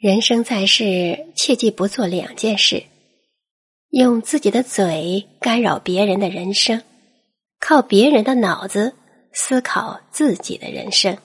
人生在世切记不做两件事用自己的嘴干扰别人的人生靠别人的脑子思考自己的人生。